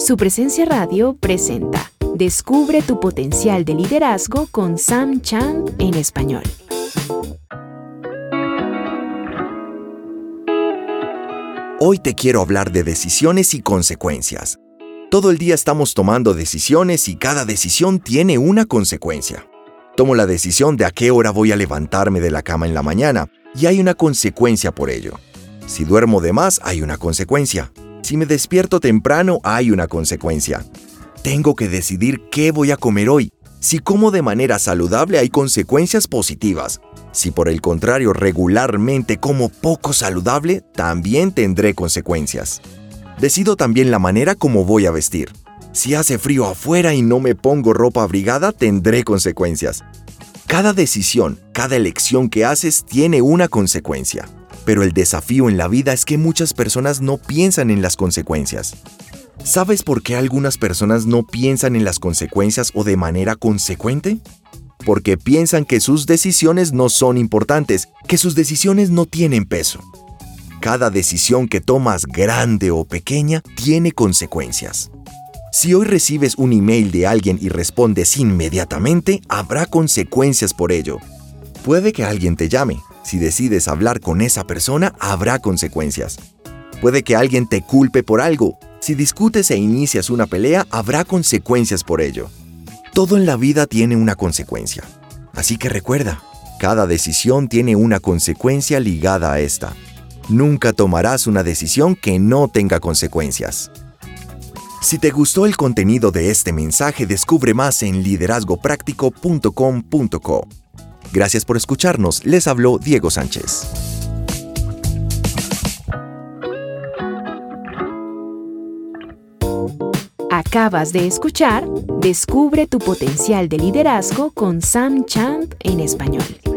Su presencia radio presenta Descubre tu potencial de liderazgo con Sam Chand en español. Hoy te quiero hablar de decisiones y consecuencias. Todo el día estamos tomando decisiones y cada decisión tiene una consecuencia. Tomo la decisión de a qué hora voy a levantarme de la cama en la mañana y hay una consecuencia por ello. Si duermo de más, hay una consecuencia. Si me despierto temprano, hay una consecuencia. Tengo que decidir qué voy a comer hoy. Si como de manera saludable, hay consecuencias positivas. Si por el contrario regularmente como poco saludable, también tendré consecuencias. Decido también la manera como voy a vestir. Si hace frío afuera y no me pongo ropa abrigada, tendré consecuencias. Cada decisión, cada elección que haces tiene una consecuencia. Pero el desafío en la vida es que muchas personas no piensan en las consecuencias. ¿Sabes por qué algunas personas no piensan en las consecuencias o de manera consecuente? Porque piensan que sus decisiones no son importantes, que sus decisiones no tienen peso. Cada decisión que tomas, grande o pequeña, tiene consecuencias. Si hoy recibes un email de alguien y respondes inmediatamente, habrá consecuencias por ello. Puede que alguien te llame, si decides hablar con esa persona, habrá consecuencias. Puede que alguien te culpe por algo. Si discutes e inicias una pelea, habrá consecuencias por ello. Todo en la vida tiene una consecuencia. Así que recuerda, cada decisión tiene una consecuencia ligada a esta. Nunca tomarás una decisión que no tenga consecuencias. Si te gustó el contenido de este mensaje, descubre más en liderazgopráctico.com.co. Gracias por escucharnos. Les habló Diego Sánchez. Acabas de escuchar Descubre tu potencial de liderazgo con Sam Champ en español.